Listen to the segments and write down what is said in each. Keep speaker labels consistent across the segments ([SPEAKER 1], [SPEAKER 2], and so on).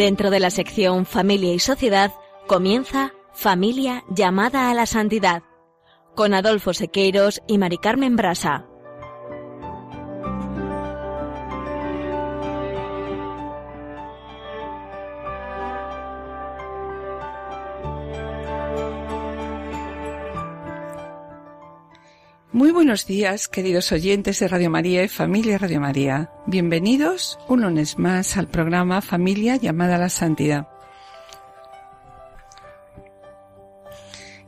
[SPEAKER 1] Dentro de la sección Familia y Sociedad comienza Familia llamada a la santidad con Adolfo Sequeiros y Mari Carmen Brasa.
[SPEAKER 2] Buenos días, queridos oyentes de Radio María y familia Radio María. Bienvenidos un lunes más al programa Familia llamada a la Santidad.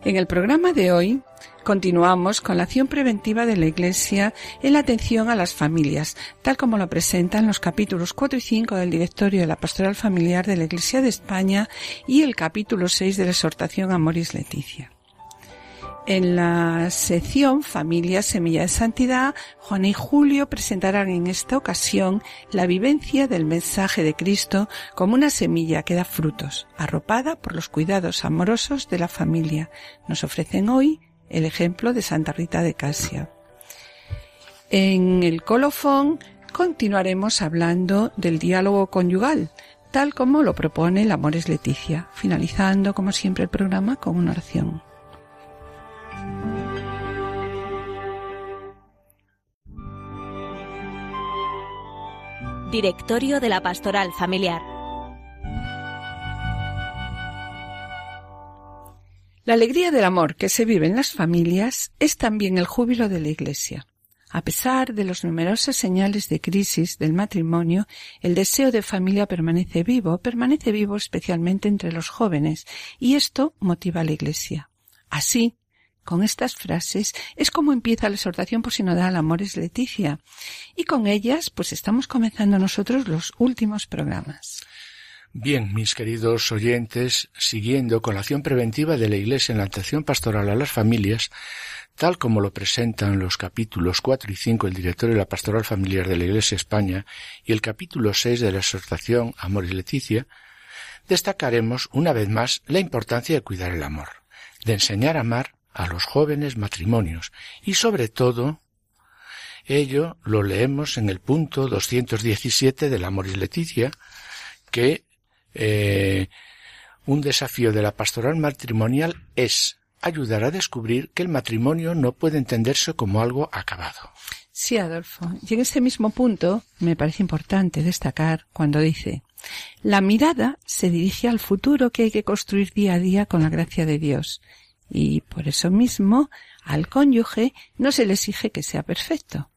[SPEAKER 2] En el programa de hoy continuamos con la acción preventiva de la Iglesia en la atención a las familias, tal como lo presentan los capítulos 4 y 5 del Directorio de la Pastoral Familiar de la Iglesia de España y el capítulo 6 de la exhortación a Moris Leticia. En la sección Familia Semilla de Santidad, Juan y Julio presentarán en esta ocasión la vivencia del mensaje de Cristo como una semilla que da frutos, arropada por los cuidados amorosos de la familia. Nos ofrecen hoy el ejemplo de Santa Rita de Casia. En el colofón continuaremos hablando del diálogo conyugal, tal como lo propone el Amores Leticia, finalizando como siempre el programa con una oración.
[SPEAKER 1] Directorio de la Pastoral Familiar.
[SPEAKER 2] La alegría del amor que se vive en las familias es también el júbilo de la Iglesia. A pesar de los numerosos señales de crisis del matrimonio, el deseo de familia permanece vivo, permanece vivo especialmente entre los jóvenes, y esto motiva a la Iglesia. Así, con estas frases es como empieza la exhortación por sinodal Amores Leticia. Y con ellas, pues estamos comenzando nosotros los últimos programas.
[SPEAKER 3] Bien, mis queridos oyentes, siguiendo con la acción preventiva de la Iglesia en la atención pastoral a las familias, tal como lo presentan los capítulos 4 y 5 del Directorio de la Pastoral Familiar de la Iglesia España y el capítulo 6 de la exhortación Amores Leticia, destacaremos una vez más la importancia de cuidar el amor, de enseñar a amar a los jóvenes matrimonios y sobre todo ello lo leemos en el punto 217 del Amoris Leticia que eh, un desafío de la pastoral matrimonial es ayudar a descubrir que el matrimonio no puede entenderse como algo acabado.
[SPEAKER 2] Sí, Adolfo. Y en este mismo punto me parece importante destacar cuando dice la mirada se dirige al futuro que hay que construir día a día con la gracia de Dios y por eso mismo al cónyuge no se le exige que sea perfecto.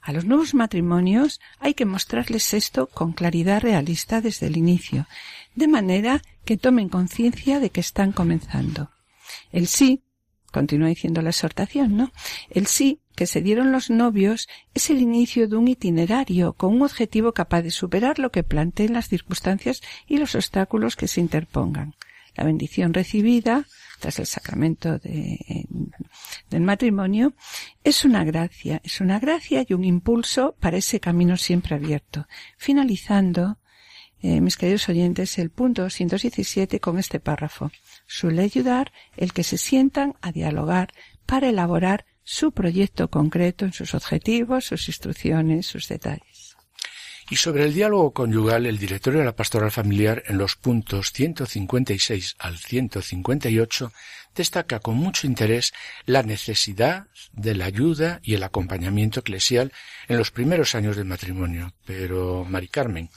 [SPEAKER 2] A los nuevos matrimonios hay que mostrarles esto con claridad realista desde el inicio, de manera que tomen conciencia de que están comenzando. El sí, continúa diciendo la exhortación, ¿no? El sí que se dieron los novios es el inicio de un itinerario con un objetivo capaz de superar lo que planteen las circunstancias y los obstáculos que se interpongan. La bendición recibida, el sacramento de, del matrimonio, es una gracia, es una gracia y un impulso para ese camino siempre abierto. Finalizando, eh, mis queridos oyentes, el punto 117 con este párrafo. Suele ayudar el que se sientan a dialogar para elaborar su proyecto concreto en sus objetivos, sus instrucciones, sus detalles.
[SPEAKER 3] Y sobre el diálogo conyugal, el directorio de la pastoral familiar en los puntos 156 al 158 destaca con mucho interés la necesidad de la ayuda y el acompañamiento eclesial en los primeros años del matrimonio. Pero, Mari Carmen,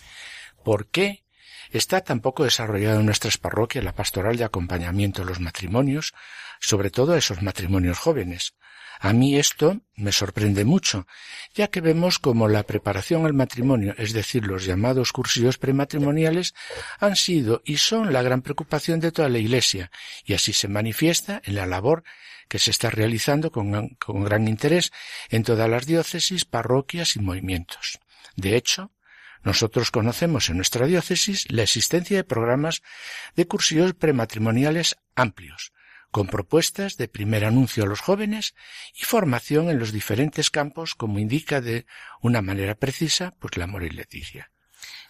[SPEAKER 3] ¿por qué está tan poco desarrollada en nuestras parroquias la pastoral de acompañamiento a los matrimonios, sobre todo a esos matrimonios jóvenes? A mí esto me sorprende mucho, ya que vemos como la preparación al matrimonio, es decir, los llamados cursillos prematrimoniales, han sido y son la gran preocupación de toda la Iglesia, y así se manifiesta en la labor que se está realizando con, con gran interés en todas las diócesis, parroquias y movimientos. De hecho, nosotros conocemos en nuestra diócesis la existencia de programas de cursillos prematrimoniales amplios, con propuestas de primer anuncio a los jóvenes y formación en los diferentes campos, como indica de una manera precisa, pues la amor y Leticia.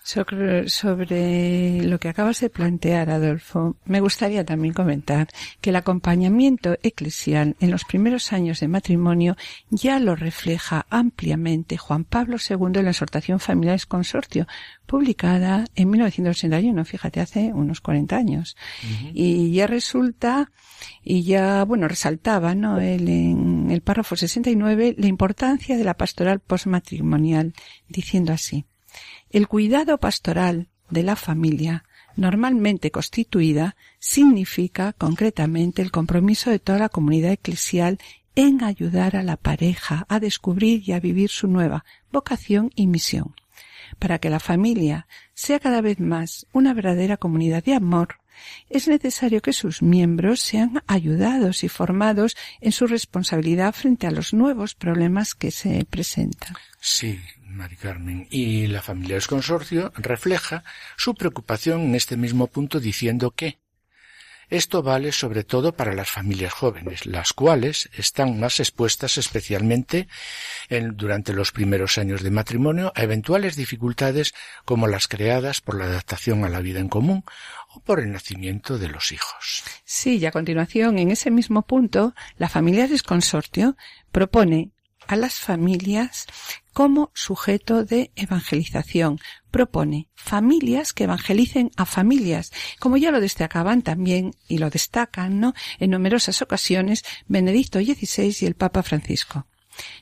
[SPEAKER 2] Sobre, sobre, lo que acabas de plantear, Adolfo, me gustaría también comentar que el acompañamiento eclesial en los primeros años de matrimonio ya lo refleja ampliamente Juan Pablo II en la exhortación Familiares Consortio, publicada en 1981, fíjate, hace unos 40 años. Y ya resulta, y ya, bueno, resaltaba, ¿no? El, en el párrafo 69, la importancia de la pastoral postmatrimonial, diciendo así. El cuidado pastoral de la familia, normalmente constituida, significa concretamente el compromiso de toda la comunidad eclesial en ayudar a la pareja a descubrir y a vivir su nueva vocación y misión. Para que la familia sea cada vez más una verdadera comunidad de amor, es necesario que sus miembros sean ayudados y formados en su responsabilidad frente a los nuevos problemas que se presentan.
[SPEAKER 3] Sí, Carmen. Y la familia Consorcio refleja su preocupación en este mismo punto diciendo que esto vale sobre todo para las familias jóvenes, las cuales están más expuestas especialmente en, durante los primeros años de matrimonio a eventuales dificultades como las creadas por la adaptación a la vida en común o por el nacimiento de los hijos.
[SPEAKER 2] Sí, y a continuación, en ese mismo punto, la familia Consorcio propone a las familias como sujeto de evangelización. Propone familias que evangelicen a familias, como ya lo destacaban también y lo destacan, ¿no? En numerosas ocasiones Benedicto XVI y el Papa Francisco.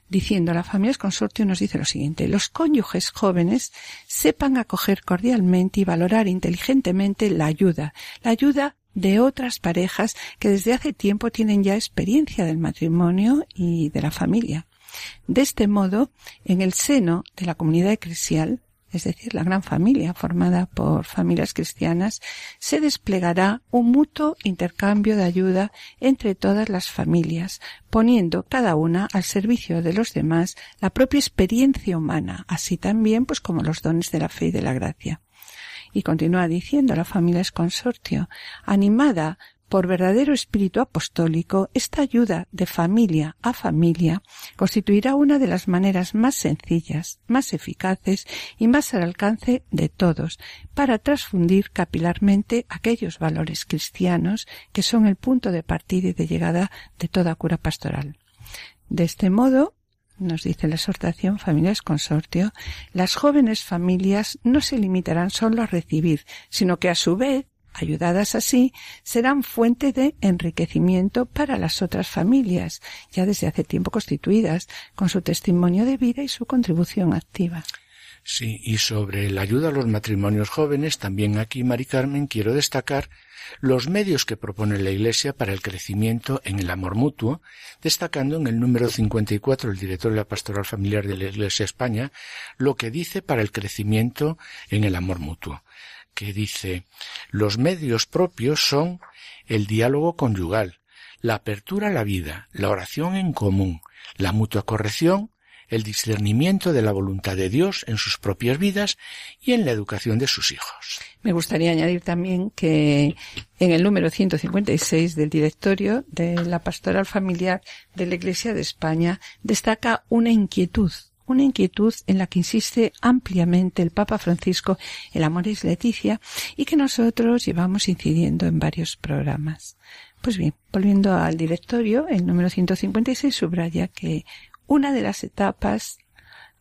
[SPEAKER 2] Diciendo a las familias consortio nos dice lo siguiente, los cónyuges jóvenes sepan acoger cordialmente y valorar inteligentemente la ayuda, la ayuda de otras parejas que desde hace tiempo tienen ya experiencia del matrimonio y de la familia. De este modo, en el seno de la comunidad eclesial, es decir, la gran familia formada por familias cristianas, se desplegará un mutuo intercambio de ayuda entre todas las familias, poniendo cada una al servicio de los demás la propia experiencia humana, así también pues como los dones de la fe y de la gracia. Y continúa diciendo la familia es consortio, animada por verdadero espíritu apostólico, esta ayuda de familia a familia constituirá una de las maneras más sencillas, más eficaces y más al alcance de todos para transfundir capilarmente aquellos valores cristianos que son el punto de partida y de llegada de toda cura pastoral. De este modo, nos dice la exhortación Familias Consortio, las jóvenes familias no se limitarán solo a recibir, sino que a su vez ayudadas así, serán fuente de enriquecimiento para las otras familias, ya desde hace tiempo constituidas, con su testimonio de vida y su contribución activa.
[SPEAKER 3] Sí, y sobre la ayuda a los matrimonios jóvenes, también aquí, Mari Carmen, quiero destacar los medios que propone la Iglesia para el crecimiento en el amor mutuo, destacando en el número 54 el director de la Pastoral Familiar de la Iglesia España, lo que dice para el crecimiento en el amor mutuo que dice los medios propios son el diálogo conyugal, la apertura a la vida, la oración en común, la mutua corrección, el discernimiento de la voluntad de Dios en sus propias vidas y en la educación de sus hijos.
[SPEAKER 2] Me gustaría añadir también que en el número 156 del directorio de la pastoral familiar de la Iglesia de España destaca una inquietud una inquietud en la que insiste ampliamente el Papa Francisco, el amor es Leticia, y que nosotros llevamos incidiendo en varios programas. Pues bien, volviendo al directorio, el número 156 subraya que una de las etapas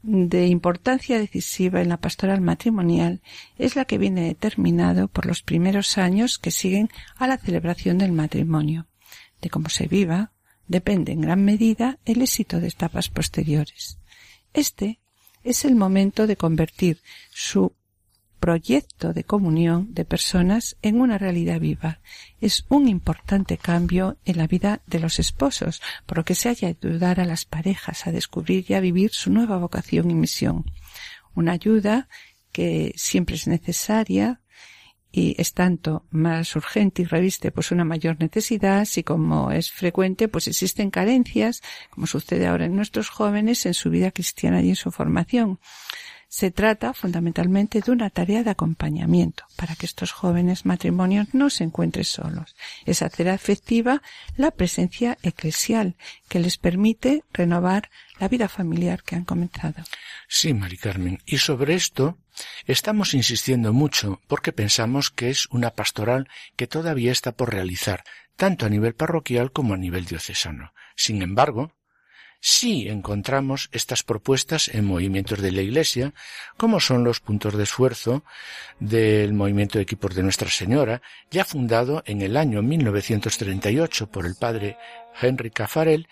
[SPEAKER 2] de importancia decisiva en la pastoral matrimonial es la que viene determinado por los primeros años que siguen a la celebración del matrimonio. De cómo se viva depende en gran medida el éxito de etapas posteriores. Este es el momento de convertir su proyecto de comunión de personas en una realidad viva. Es un importante cambio en la vida de los esposos, por lo que se haya ayudar a las parejas a descubrir y a vivir su nueva vocación y misión. Una ayuda que siempre es necesaria y es tanto más urgente y reviste pues una mayor necesidad si como es frecuente pues existen carencias como sucede ahora en nuestros jóvenes en su vida cristiana y en su formación. Se trata fundamentalmente de una tarea de acompañamiento para que estos jóvenes matrimonios no se encuentren solos. Es hacer efectiva la presencia eclesial que les permite renovar la vida familiar que han comenzado.
[SPEAKER 3] Sí, Mari Carmen. Y sobre esto Estamos insistiendo mucho porque pensamos que es una pastoral que todavía está por realizar, tanto a nivel parroquial como a nivel diocesano. Sin embargo, sí encontramos estas propuestas en movimientos de la Iglesia, como son los puntos de esfuerzo del movimiento de equipos de Nuestra Señora, ya fundado en el año 1938 por el padre Henry Cafarel,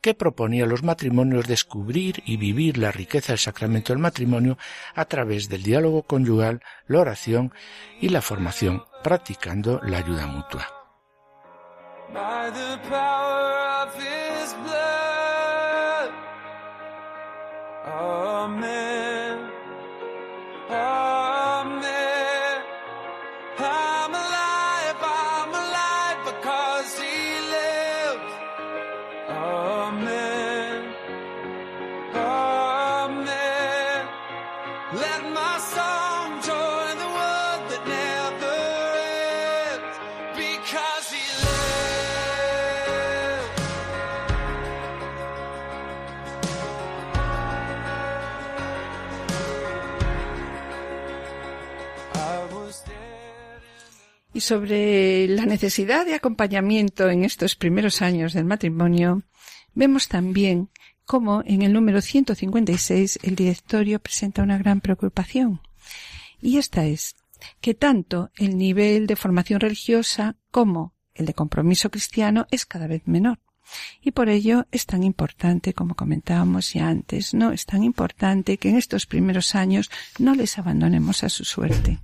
[SPEAKER 3] que proponía a los matrimonios descubrir y vivir la riqueza del sacramento del matrimonio a través del diálogo conyugal, la oración y la formación, practicando la ayuda mutua.
[SPEAKER 2] Sobre la necesidad de acompañamiento en estos primeros años del matrimonio, vemos también cómo en el número 156 el directorio presenta una gran preocupación. Y esta es que tanto el nivel de formación religiosa como el de compromiso cristiano es cada vez menor. Y por ello es tan importante, como comentábamos ya antes, ¿no? Es tan importante que en estos primeros años no les abandonemos a su suerte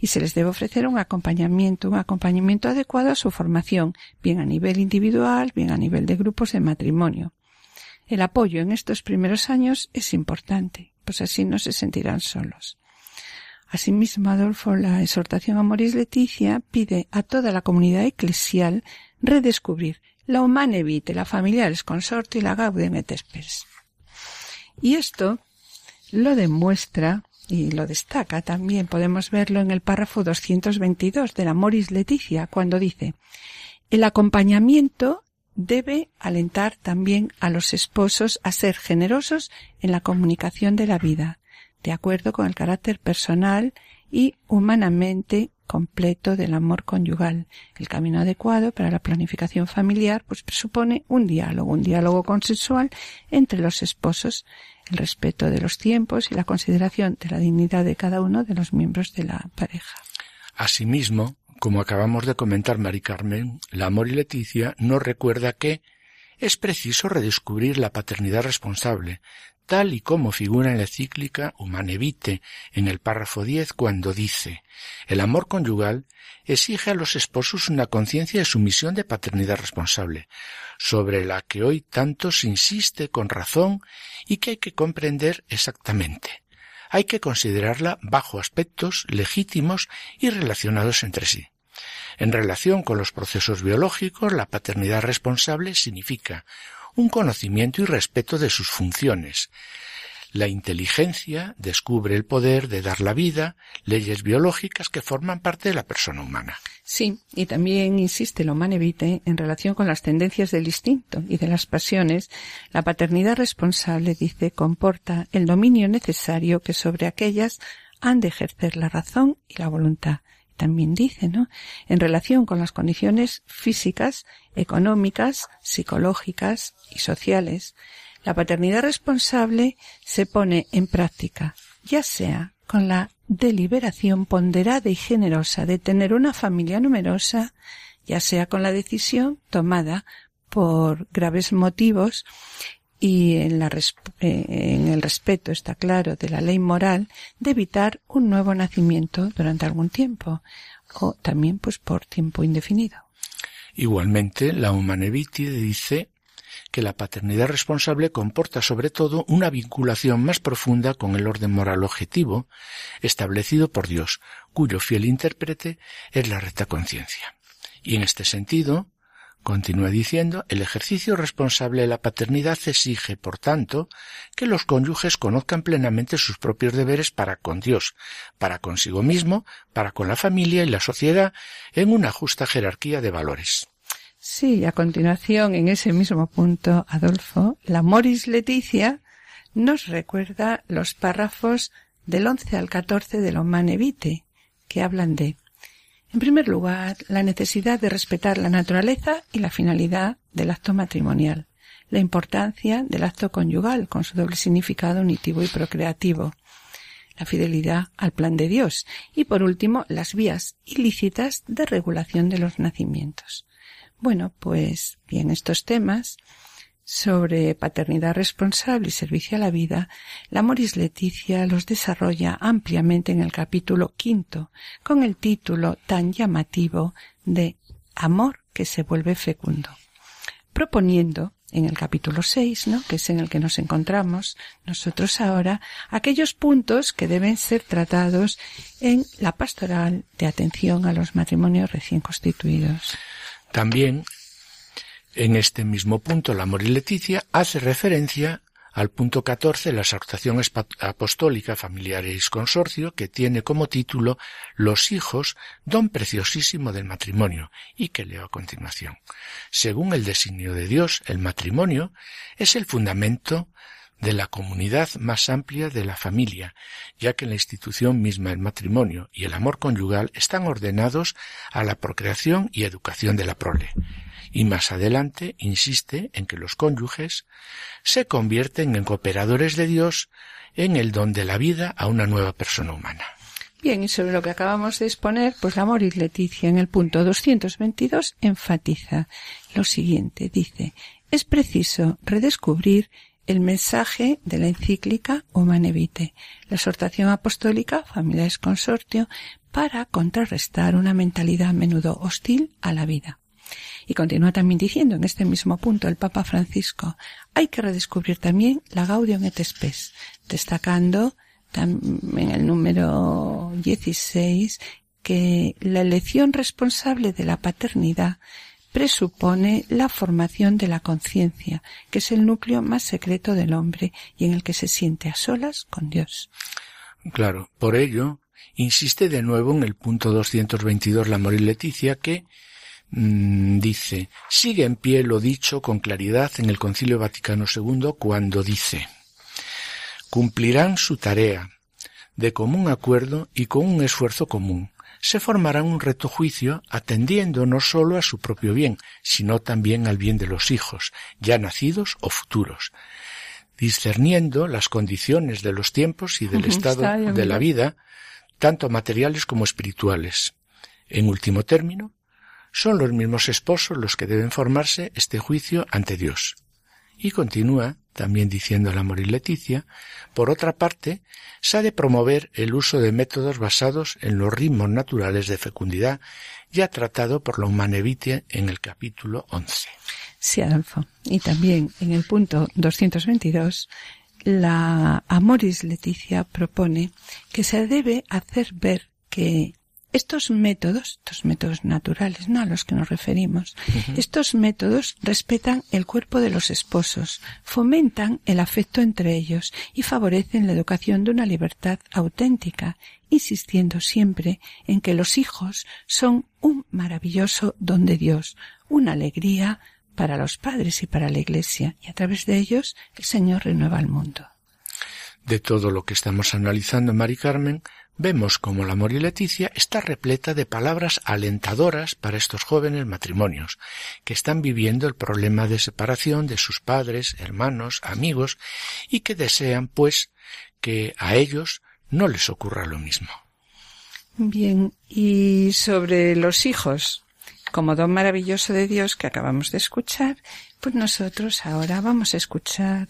[SPEAKER 2] y se les debe ofrecer un acompañamiento, un acompañamiento adecuado a su formación, bien a nivel individual, bien a nivel de grupos de matrimonio. El apoyo en estos primeros años es importante, pues así no se sentirán solos. Asimismo, Adolfo, la exhortación a Moris Leticia pide a toda la comunidad eclesial redescubrir la humane vitae, la familiares consorte y la gaudium et spes. Y esto lo demuestra y lo destaca también, podemos verlo en el párrafo 222 de la Moris Leticia, cuando dice, el acompañamiento debe alentar también a los esposos a ser generosos en la comunicación de la vida, de acuerdo con el carácter personal y humanamente completo del amor conyugal. El camino adecuado para la planificación familiar pues presupone un diálogo, un diálogo consensual entre los esposos, el respeto de los tiempos y la consideración de la dignidad de cada uno de los miembros de la pareja.
[SPEAKER 3] Asimismo, como acabamos de comentar Mari Carmen, la Amor y Leticia nos recuerda que es preciso redescubrir la paternidad responsable, tal y como figura en la cíclica Humanevite en el párrafo 10 cuando dice el amor conyugal exige a los esposos una conciencia de su misión de paternidad responsable, sobre la que hoy tanto se insiste con razón y que hay que comprender exactamente. Hay que considerarla bajo aspectos legítimos y relacionados entre sí. En relación con los procesos biológicos, la paternidad responsable significa un conocimiento y respeto de sus funciones. La inteligencia descubre el poder de dar la vida, leyes biológicas que forman parte de la persona humana.
[SPEAKER 2] Sí, y también insiste lo manevite en relación con las tendencias del instinto y de las pasiones. La paternidad responsable, dice, comporta el dominio necesario que sobre aquellas han de ejercer la razón y la voluntad también dice, ¿no? En relación con las condiciones físicas, económicas, psicológicas y sociales, la paternidad responsable se pone en práctica, ya sea con la deliberación ponderada y generosa de tener una familia numerosa, ya sea con la decisión tomada por graves motivos y en, la, eh, en el respeto, está claro, de la ley moral de evitar un nuevo nacimiento durante algún tiempo o también pues por tiempo indefinido.
[SPEAKER 3] Igualmente, la Humaneviti dice que la paternidad responsable comporta sobre todo una vinculación más profunda con el orden moral objetivo establecido por Dios, cuyo fiel intérprete es la recta conciencia. Y en este sentido, Continúa diciendo, el ejercicio responsable de la paternidad exige, por tanto, que los cónyuges conozcan plenamente sus propios deberes para con Dios, para consigo mismo, para con la familia y la sociedad, en una justa jerarquía de valores.
[SPEAKER 2] Sí, a continuación, en ese mismo punto, Adolfo, la Moris Leticia nos recuerda los párrafos del 11 al 14 de Manevite, que hablan de, en primer lugar, la necesidad de respetar la naturaleza y la finalidad del acto matrimonial, la importancia del acto conyugal con su doble significado unitivo y procreativo, la fidelidad al plan de Dios y, por último, las vías ilícitas de regulación de los nacimientos. Bueno, pues bien, estos temas sobre paternidad responsable y servicio a la vida, la Moris Leticia los desarrolla ampliamente en el capítulo quinto, con el título tan llamativo de Amor que se vuelve fecundo, proponiendo en el capítulo 6, ¿no? que es en el que nos encontramos nosotros ahora, aquellos puntos que deben ser tratados en la pastoral de atención a los matrimonios recién constituidos.
[SPEAKER 3] También, en este mismo punto, la Mori Leticia hace referencia al punto 14, la exhortación apostólica familiares consorcio, que tiene como título Los hijos, don preciosísimo del matrimonio, y que leo a continuación. Según el designio de Dios, el matrimonio es el fundamento de la comunidad más amplia de la familia, ya que la institución misma del matrimonio y el amor conyugal están ordenados a la procreación y educación de la prole y más adelante insiste en que los cónyuges se convierten en cooperadores de Dios en el don de la vida a una nueva persona humana.
[SPEAKER 2] Bien, y sobre lo que acabamos de exponer, pues la Moris Leticia en el punto 222 enfatiza lo siguiente. Dice, es preciso redescubrir el mensaje de la encíclica Humane Vitae, la exhortación apostólica Familiares Consortio, para contrarrestar una mentalidad a menudo hostil a la vida. Y continúa también diciendo en este mismo punto el Papa Francisco, hay que redescubrir también la Gaudium et Spes, destacando en el número 16 que la elección responsable de la paternidad presupone la formación de la conciencia, que es el núcleo más secreto del hombre y en el que se siente a solas con Dios.
[SPEAKER 3] Claro, por ello, insiste de nuevo en el punto 222 la Morir Leticia que Mm, dice, sigue en pie lo dicho con claridad en el Concilio Vaticano II cuando dice, cumplirán su tarea de común acuerdo y con un esfuerzo común. Se formarán un reto juicio atendiendo no sólo a su propio bien, sino también al bien de los hijos, ya nacidos o futuros, discerniendo las condiciones de los tiempos y del estado de la vida, tanto materiales como espirituales. En último término, son los mismos esposos los que deben formarse este juicio ante Dios. Y continúa, también diciendo la Morir Leticia, por otra parte, se ha de promover el uso de métodos basados en los ritmos naturales de fecundidad, ya tratado por la Humanevitia en el capítulo 11.
[SPEAKER 2] Sí, Adolfo. Y también en el punto 222, la Amoris Leticia propone que se debe hacer ver que estos métodos, estos métodos naturales, no a los que nos referimos, estos métodos respetan el cuerpo de los esposos, fomentan el afecto entre ellos y favorecen la educación de una libertad auténtica, insistiendo siempre en que los hijos son un maravilloso don de Dios, una alegría para los padres y para la Iglesia, y a través de ellos el Señor renueva el mundo.
[SPEAKER 3] De todo lo que estamos analizando, Mari Carmen, vemos como la Mori Leticia está repleta de palabras alentadoras para estos jóvenes matrimonios, que están viviendo el problema de separación de sus padres, hermanos, amigos, y que desean, pues, que a ellos no les ocurra lo mismo.
[SPEAKER 2] Bien, y sobre los hijos, como don maravilloso de Dios que acabamos de escuchar, pues nosotros ahora vamos a escuchar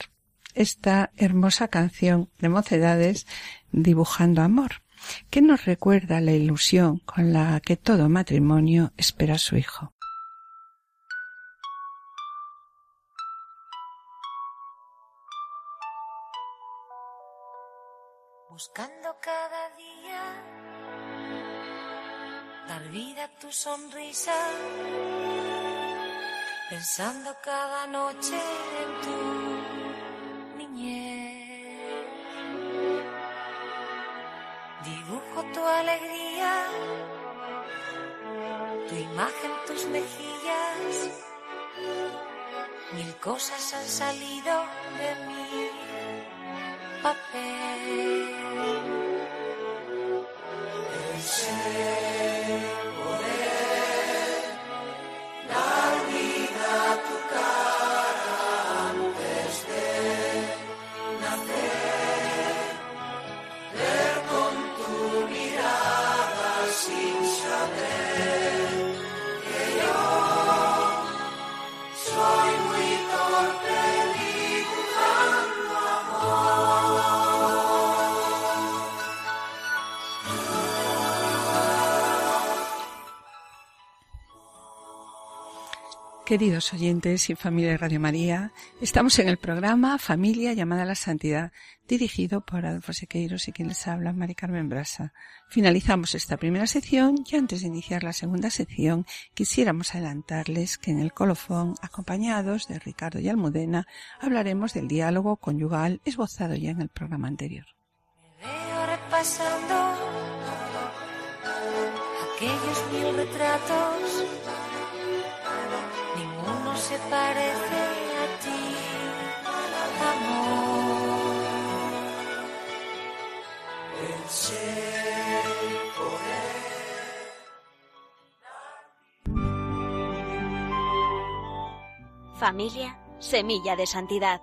[SPEAKER 2] esta hermosa canción de mocedades dibujando amor que nos recuerda la ilusión con la que todo matrimonio espera a su hijo.
[SPEAKER 4] Buscando cada día dar vida a tu sonrisa, pensando cada noche en tu niñez. Dibujo tu alegría, tu imagen, tus mejillas. Mil cosas han salido de mi papel.
[SPEAKER 2] Queridos oyentes y familia de Radio María, estamos en el programa Familia llamada a la Santidad, dirigido por Adolfo Sequeiros y quien les habla, Mari Carmen Brasa. Finalizamos esta primera sección y antes de iniciar la segunda sección quisiéramos adelantarles que en el colofón, acompañados de Ricardo y Almudena, hablaremos del diálogo conyugal esbozado ya en el programa anterior.
[SPEAKER 1] Familia, semilla de santidad.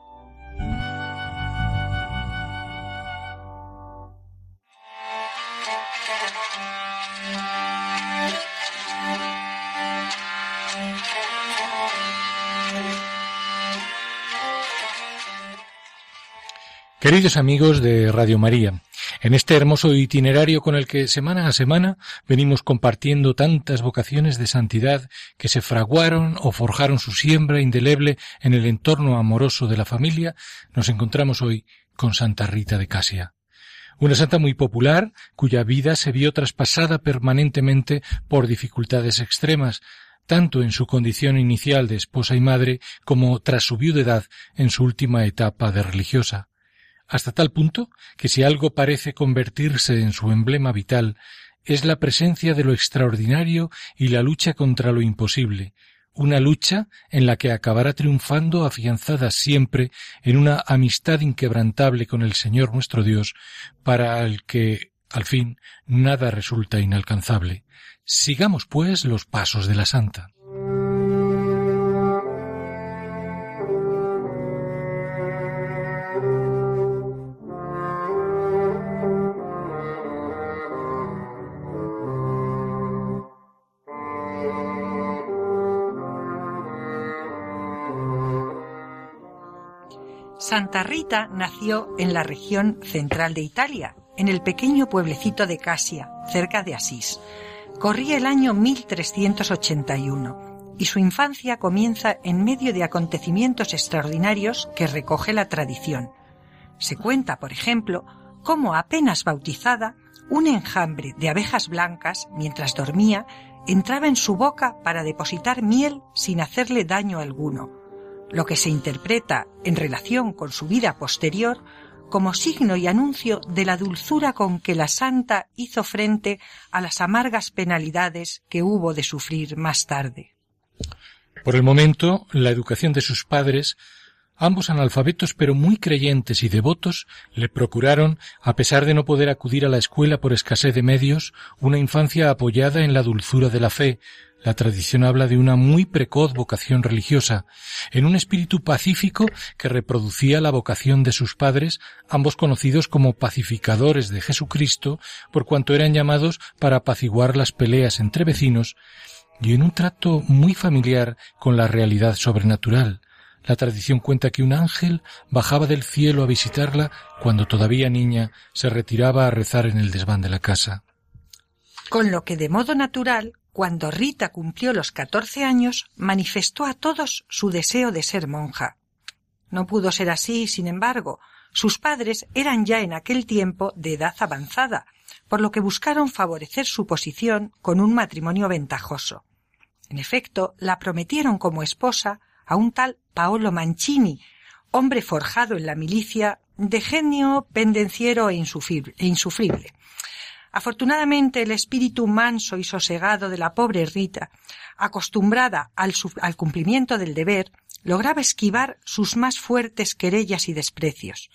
[SPEAKER 5] Queridos amigos de Radio María, en este hermoso itinerario con el que semana a semana venimos compartiendo tantas vocaciones de santidad que se fraguaron o forjaron su siembra indeleble en el entorno amoroso de la familia, nos encontramos hoy con Santa Rita de Casia. Una santa muy popular, cuya vida se vio traspasada permanentemente por dificultades extremas, tanto en su condición inicial de esposa y madre como tras su viudedad en su última etapa de religiosa hasta tal punto que si algo parece convertirse en su emblema vital, es la presencia de lo extraordinario y la lucha contra lo imposible, una lucha en la que acabará triunfando afianzada siempre en una amistad inquebrantable con el Señor nuestro Dios, para el que, al fin, nada resulta inalcanzable. Sigamos, pues, los pasos de la Santa.
[SPEAKER 6] Rita nació en la región central de Italia, en el pequeño pueblecito de Casia, cerca de Asís. Corría el año 1381 y su infancia comienza en medio de acontecimientos extraordinarios que recoge la tradición. Se cuenta, por ejemplo, cómo apenas bautizada, un enjambre de abejas blancas, mientras dormía, entraba en su boca para depositar miel sin hacerle daño alguno, lo que se interpreta en relación con su vida posterior como signo y anuncio de la dulzura con que la santa hizo frente a las amargas penalidades que hubo de sufrir más tarde.
[SPEAKER 5] Por el momento, la educación de sus padres Ambos analfabetos pero muy creyentes y devotos le procuraron, a pesar de no poder acudir a la escuela por escasez de medios, una infancia apoyada en la dulzura de la fe, la tradición habla de una muy precoz vocación religiosa, en un espíritu pacífico que reproducía la vocación de sus padres, ambos conocidos como pacificadores de Jesucristo, por cuanto eran llamados para apaciguar las peleas entre vecinos, y en un trato muy familiar con la realidad sobrenatural. La tradición cuenta que un ángel bajaba del cielo a visitarla cuando todavía niña se retiraba a rezar en el desván de la casa.
[SPEAKER 6] Con lo que de modo natural cuando Rita cumplió los catorce años, manifestó a todos su deseo de ser monja. No pudo ser así, sin embargo. Sus padres eran ya en aquel tiempo de edad avanzada, por lo que buscaron favorecer su posición con un matrimonio ventajoso. En efecto, la prometieron como esposa a un tal Paolo Mancini, hombre forjado en la milicia, de genio pendenciero e insufrible. Afortunadamente el espíritu manso y sosegado de la pobre Rita, acostumbrada al, al, cumplimiento del deber, lograba esquivar sus más fuertes querellas y desprecios.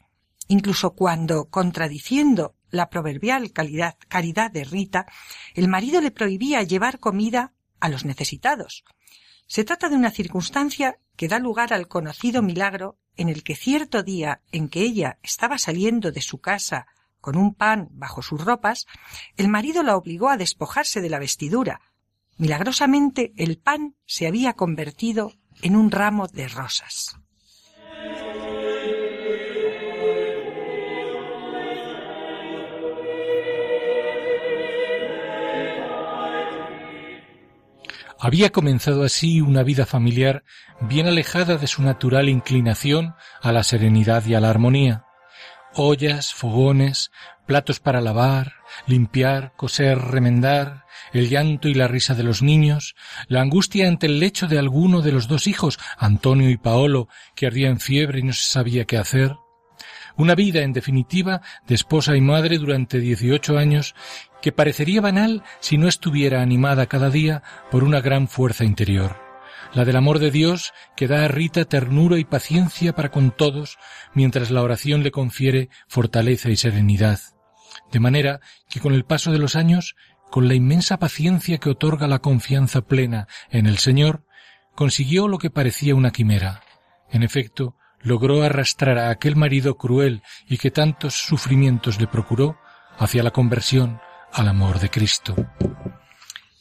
[SPEAKER 6] Incluso cuando, contradiciendo la proverbial caridad de Rita, el marido le prohibía llevar comida a los necesitados. Se trata de una circunstancia que da lugar al conocido milagro en el que cierto día en que ella estaba saliendo de su casa con un pan bajo sus ropas, el marido la obligó a despojarse de la vestidura. Milagrosamente el pan se había convertido en un ramo de rosas.
[SPEAKER 5] Había comenzado así una vida familiar bien alejada de su natural inclinación a la serenidad y a la armonía. Ollas, fogones, platos para lavar, limpiar, coser, remendar, el llanto y la risa de los niños, la angustia ante el lecho de alguno de los dos hijos, Antonio y Paolo, que ardía en fiebre y no se sabía qué hacer, una vida, en definitiva, de esposa y madre durante dieciocho años que parecería banal si no estuviera animada cada día por una gran fuerza interior, la del amor de Dios que da a Rita ternura y paciencia para con todos, mientras la oración le confiere fortaleza y serenidad. De manera que con el paso de los años, con la inmensa paciencia que otorga la confianza plena en el Señor, consiguió lo que parecía una quimera. En efecto, logró arrastrar a aquel marido cruel y que tantos sufrimientos le procuró hacia la conversión al amor de Cristo.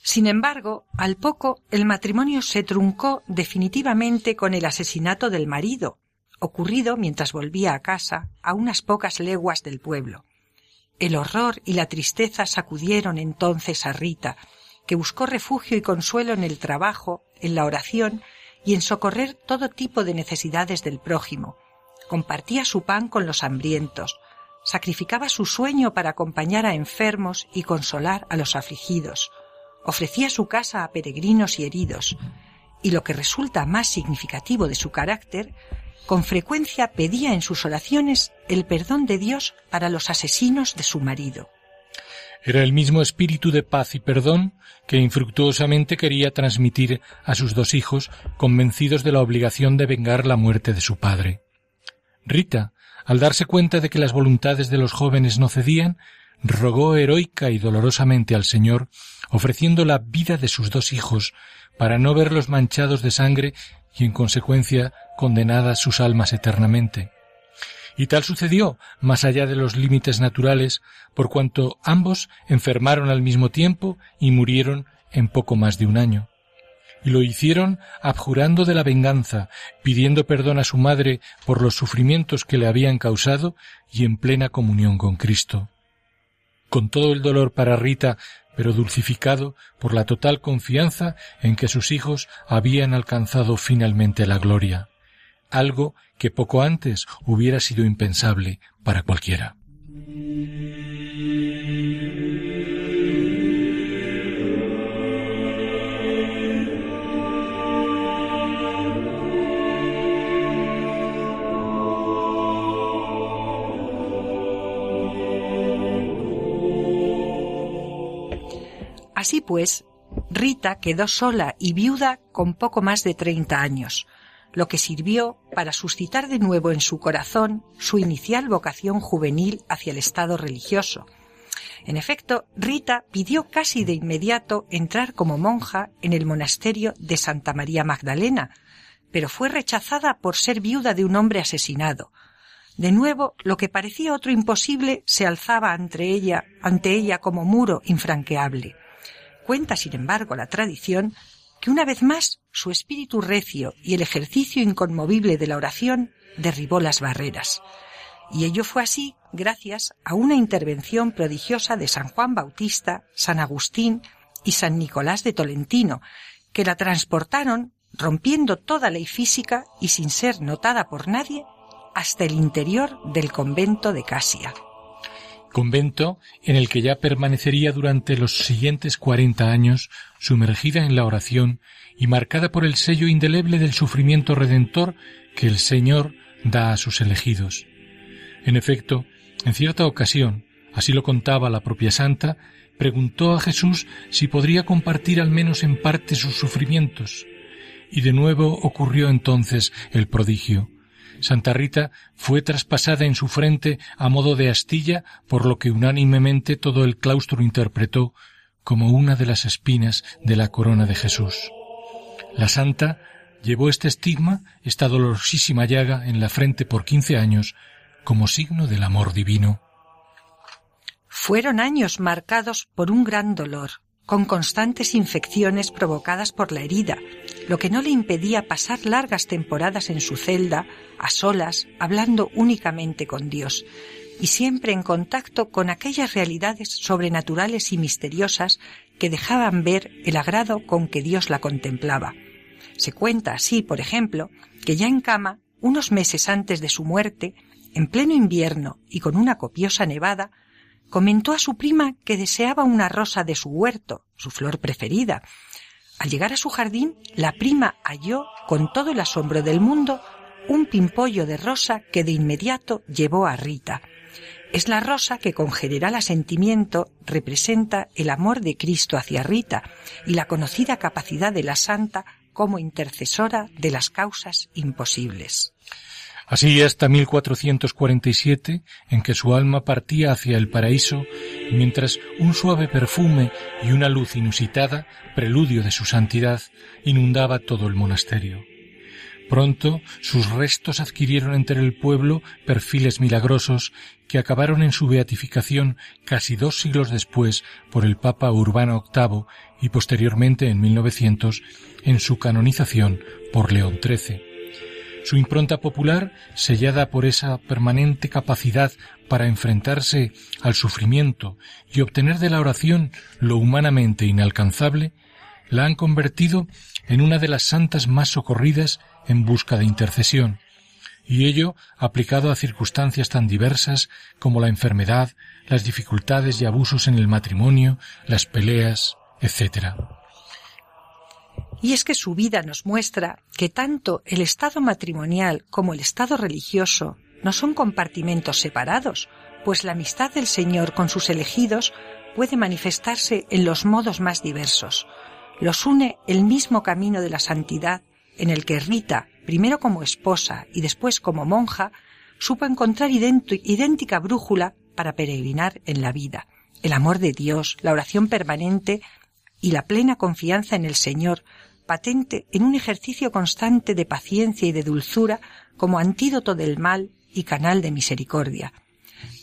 [SPEAKER 6] Sin embargo, al poco el matrimonio se truncó definitivamente con el asesinato del marido, ocurrido mientras volvía a casa a unas pocas leguas del pueblo. El horror y la tristeza sacudieron entonces a Rita, que buscó refugio y consuelo en el trabajo, en la oración y en socorrer todo tipo de necesidades del prójimo. Compartía su pan con los hambrientos, sacrificaba su sueño para acompañar a enfermos y consolar a los afligidos, ofrecía su casa a peregrinos y heridos, y lo que resulta más significativo de su carácter, con frecuencia pedía en sus oraciones el perdón de Dios para los asesinos de su marido.
[SPEAKER 5] Era el mismo espíritu de paz y perdón que infructuosamente quería transmitir a sus dos hijos, convencidos de la obligación de vengar la muerte de su padre. Rita, al darse cuenta de que las voluntades de los jóvenes no cedían, rogó heroica y dolorosamente al Señor, ofreciendo la vida de sus dos hijos, para no verlos manchados de sangre y en consecuencia condenadas sus almas eternamente. Y tal sucedió, más allá de los límites naturales, por cuanto ambos enfermaron al mismo tiempo y murieron en poco más de un año. Y lo hicieron abjurando de la venganza, pidiendo perdón a su madre por los sufrimientos que le habían causado y en plena comunión con Cristo. Con todo el dolor para Rita, pero dulcificado por la total confianza en que sus hijos habían alcanzado finalmente la gloria algo que poco antes hubiera sido impensable para cualquiera.
[SPEAKER 6] Así pues, Rita quedó sola y viuda con poco más de treinta años, lo que sirvió para suscitar de nuevo en su corazón su inicial vocación juvenil hacia el estado religioso. En efecto, Rita pidió casi de inmediato entrar como monja en el monasterio de Santa María Magdalena, pero fue rechazada por ser viuda de un hombre asesinado. De nuevo, lo que parecía otro imposible se alzaba ante ella, ante ella como muro infranqueable. Cuenta, sin embargo, la tradición que una vez más su espíritu recio y el ejercicio inconmovible de la oración derribó las barreras. Y ello fue así gracias a una intervención prodigiosa de San Juan Bautista, San Agustín y San Nicolás de Tolentino, que la transportaron, rompiendo toda ley física y sin ser notada por nadie, hasta el interior del convento de Casia
[SPEAKER 5] convento en el que ya permanecería durante los siguientes cuarenta años sumergida en la oración y marcada por el sello indeleble del sufrimiento redentor que el Señor da a sus elegidos. En efecto, en cierta ocasión, así lo contaba la propia santa, preguntó a Jesús si podría compartir al menos en parte sus sufrimientos, y de nuevo ocurrió entonces el prodigio. Santa Rita fue traspasada en su frente a modo de astilla, por lo que unánimemente todo el claustro interpretó como una de las espinas de la corona de Jesús. La santa llevó este estigma, esta dolorosísima llaga en la frente por quince años, como signo del amor divino.
[SPEAKER 6] Fueron años marcados por un gran dolor, con constantes infecciones provocadas por la herida, lo que no le impedía pasar largas temporadas en su celda, a solas, hablando únicamente con Dios, y siempre en contacto con aquellas realidades sobrenaturales y misteriosas que dejaban ver el agrado con que Dios la contemplaba. Se cuenta así, por ejemplo, que ya en cama, unos meses antes de su muerte, en pleno invierno y con una copiosa nevada, comentó a su prima que deseaba una rosa de su huerto, su flor preferida. Al llegar a su jardín, la prima halló, con todo el asombro del mundo, un pimpollo de rosa que de inmediato llevó a Rita. Es la rosa que con general asentimiento representa el amor de Cristo hacia Rita y la conocida capacidad de la santa como intercesora de las causas imposibles.
[SPEAKER 5] Así hasta 1447, en que su alma partía hacia el paraíso, mientras un suave perfume y una luz inusitada, preludio de su santidad, inundaba todo el monasterio. Pronto sus restos adquirieron entre el pueblo perfiles milagrosos que acabaron en su beatificación casi dos siglos después por el Papa Urbano VIII y posteriormente en 1900 en su canonización por León XIII. Su impronta popular, sellada por esa permanente capacidad para enfrentarse al sufrimiento y obtener de la oración lo humanamente inalcanzable, la han convertido en una de las santas más socorridas en busca de intercesión, y ello aplicado a circunstancias tan diversas como la enfermedad, las dificultades y abusos en el matrimonio, las peleas, etc.
[SPEAKER 6] Y es que su vida nos muestra que tanto el estado matrimonial como el estado religioso no son compartimentos separados, pues la amistad del Señor con sus elegidos puede manifestarse en los modos más diversos. Los une el mismo camino de la santidad en el que Rita, primero como esposa y después como monja, supo encontrar idéntica brújula para peregrinar en la vida. El amor de Dios, la oración permanente y la plena confianza en el Señor patente en un ejercicio constante de paciencia y de dulzura como antídoto del mal y canal de misericordia.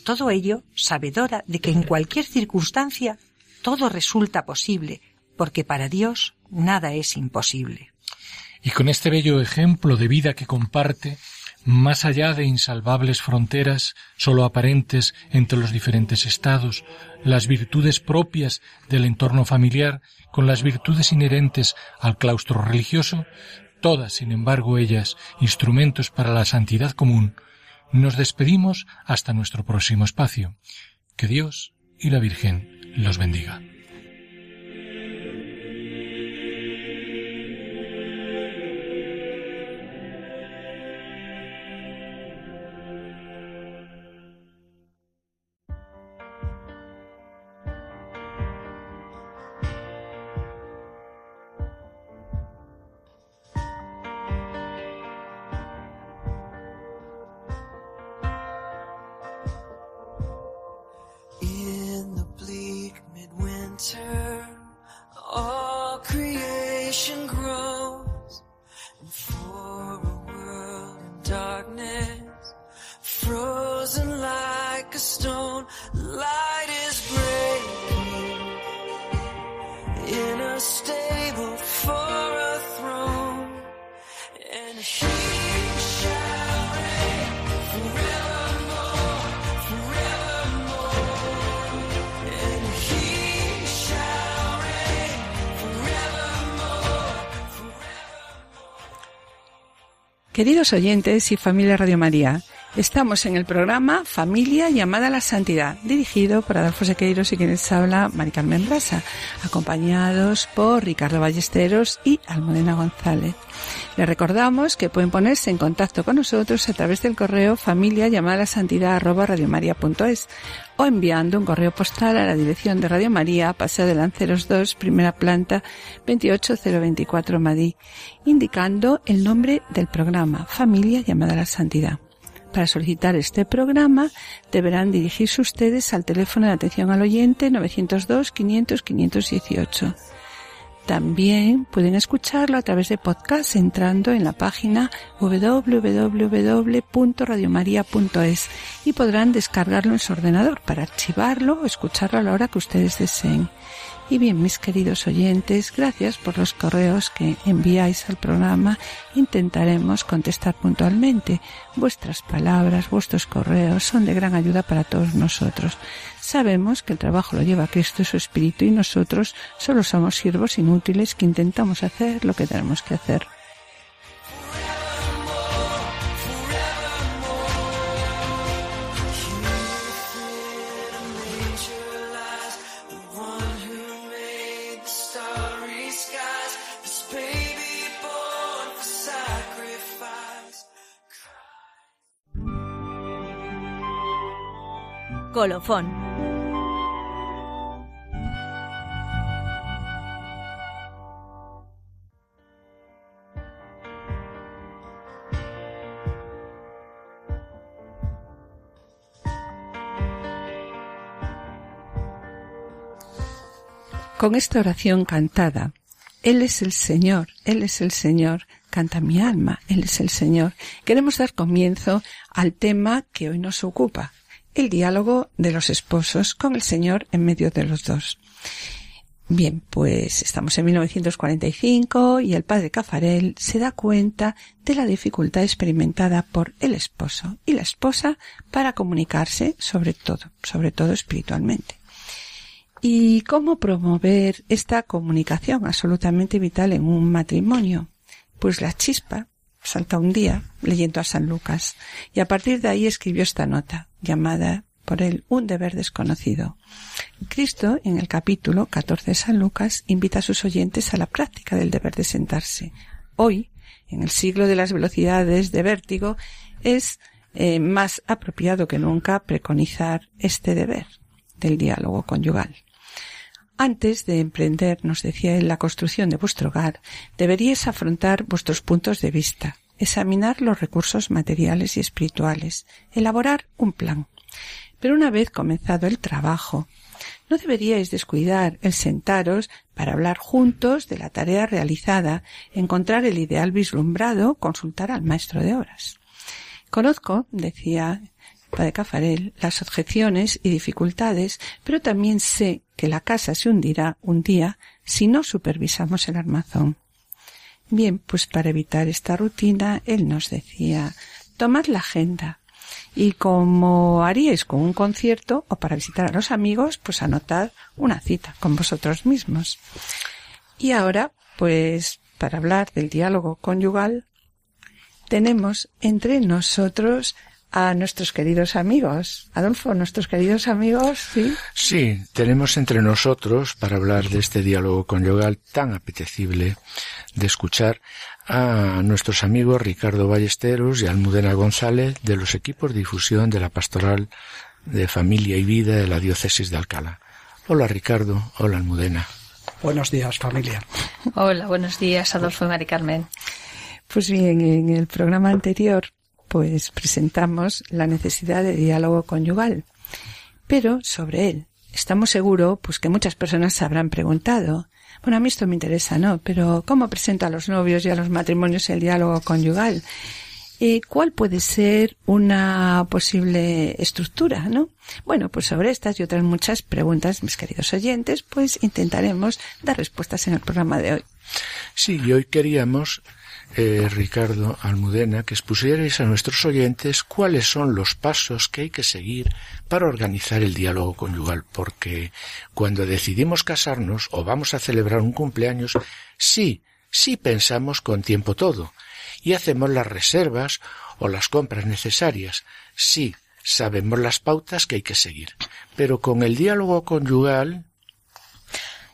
[SPEAKER 6] Todo ello sabedora de que en cualquier circunstancia todo resulta posible, porque para Dios nada es imposible.
[SPEAKER 5] Y con este bello ejemplo de vida que comparte, más allá de insalvables fronteras sólo aparentes entre los diferentes estados, las virtudes propias del entorno familiar con las virtudes inherentes al claustro religioso, todas, sin embargo, ellas instrumentos para la santidad común, nos despedimos hasta nuestro próximo espacio. Que Dios y la Virgen los bendiga.
[SPEAKER 2] Queridos oyentes y familia Radio María, Estamos en el programa Familia llamada a la Santidad, dirigido por Adolfo Sequeiros y quienes habla Mari Carmen Rasa, acompañados por Ricardo Ballesteros y Almudena González. Les recordamos que pueden ponerse en contacto con nosotros a través del correo familia llamada santidad arroba radiomaria.es o enviando un correo postal a la dirección de Radio María, Paseo de Lanceros 2, primera planta, 28024 Madrid, indicando el nombre del programa Familia llamada la Santidad. Para solicitar este programa deberán dirigirse ustedes al teléfono de atención al oyente 902 500 518. También pueden escucharlo a través de podcast entrando en la página www.radiomaria.es y podrán descargarlo en su ordenador para archivarlo o escucharlo a la hora que ustedes deseen. Y bien, mis queridos oyentes, gracias por los correos que enviáis al programa. Intentaremos contestar puntualmente. Vuestras palabras, vuestros correos son de gran ayuda para todos nosotros. Sabemos que el trabajo lo lleva Cristo y su Espíritu y nosotros solo somos siervos inútiles que intentamos hacer lo que tenemos que hacer.
[SPEAKER 1] Colofón.
[SPEAKER 2] Con esta oración cantada, Él es el Señor, Él es el Señor, canta mi alma, Él es el Señor. Queremos dar comienzo al tema que hoy nos ocupa, el diálogo de los esposos con el Señor en medio de los dos. Bien, pues estamos en 1945 y el padre Cafarel se da cuenta de la dificultad experimentada por el esposo y la esposa para comunicarse sobre todo, sobre todo espiritualmente. ¿Y cómo promover esta comunicación absolutamente vital en un matrimonio? Pues la chispa salta un día leyendo a San Lucas y a partir de ahí escribió esta nota llamada por él un deber desconocido. Cristo, en el capítulo 14 de San Lucas, invita a sus oyentes a la práctica del deber de sentarse. Hoy, en el siglo de las velocidades de vértigo, es eh, más apropiado que nunca preconizar este deber del diálogo conyugal. Antes de emprender, nos decía él, la construcción de vuestro hogar, deberíais afrontar vuestros puntos de vista, examinar los recursos materiales y espirituales, elaborar un plan. Pero una vez comenzado el trabajo, no deberíais descuidar el sentaros para hablar juntos de la tarea realizada, encontrar el ideal vislumbrado, consultar al maestro de horas. Conozco, decía Padre Cafarel, las objeciones y dificultades, pero también sé que la casa se hundirá un día si no supervisamos el armazón. Bien, pues para evitar esta rutina, él nos decía, tomad la agenda y como haríais con un concierto o para visitar a los amigos, pues anotad una cita con vosotros mismos. Y ahora, pues para hablar del diálogo conyugal, tenemos entre nosotros a nuestros queridos amigos. Adolfo, nuestros queridos amigos, sí.
[SPEAKER 3] Sí, tenemos entre nosotros, para hablar de este diálogo conyugal tan apetecible de escuchar, a nuestros amigos Ricardo Ballesteros y Almudena González de los equipos de difusión de la Pastoral de Familia y Vida de la Diócesis de Alcalá. Hola Ricardo, hola Almudena.
[SPEAKER 7] Buenos días, familia.
[SPEAKER 8] Hola, buenos días, Adolfo y Mari Carmen.
[SPEAKER 2] Pues bien, en el programa anterior pues presentamos la necesidad de diálogo conyugal. Pero sobre él, estamos seguros pues que muchas personas se habrán preguntado, bueno, a mí esto me interesa, ¿no? Pero ¿cómo presento a los novios y a los matrimonios el diálogo conyugal? ¿Y cuál puede ser una posible estructura, no? Bueno, pues sobre estas y otras muchas preguntas, mis queridos oyentes, pues intentaremos dar respuestas en el programa de hoy.
[SPEAKER 3] Sí, y hoy queríamos eh, Ricardo Almudena, que expusierais a nuestros oyentes cuáles son los pasos que hay que seguir para organizar el diálogo conyugal, porque cuando decidimos casarnos o vamos a celebrar un cumpleaños, sí, sí pensamos con tiempo todo, y hacemos las reservas o las compras necesarias. Sí, sabemos las pautas que hay que seguir. Pero con el diálogo conyugal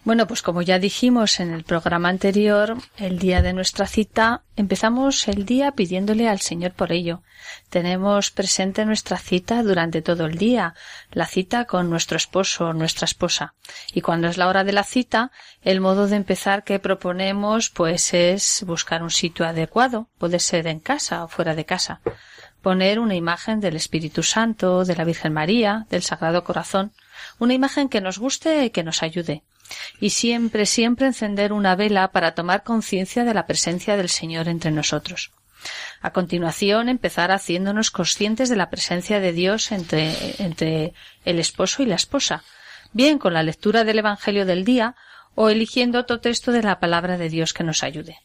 [SPEAKER 8] bueno, pues como ya dijimos en el programa anterior, el día de nuestra cita, empezamos el día pidiéndole al Señor por ello. Tenemos presente nuestra cita durante todo el día, la cita con nuestro esposo o nuestra esposa. Y cuando es la hora de la cita, el modo de empezar que proponemos pues es buscar un sitio adecuado, puede ser en casa o fuera de casa. Poner una imagen del Espíritu Santo, de la Virgen María, del Sagrado Corazón, una imagen que nos guste y que nos ayude y siempre, siempre encender una vela para tomar conciencia de la presencia del Señor entre nosotros. A continuación, empezar haciéndonos conscientes de la presencia de Dios entre, el esposo y la esposa, bien con la lectura del Evangelio del día o eligiendo otro texto de la palabra de Dios que nos ayude.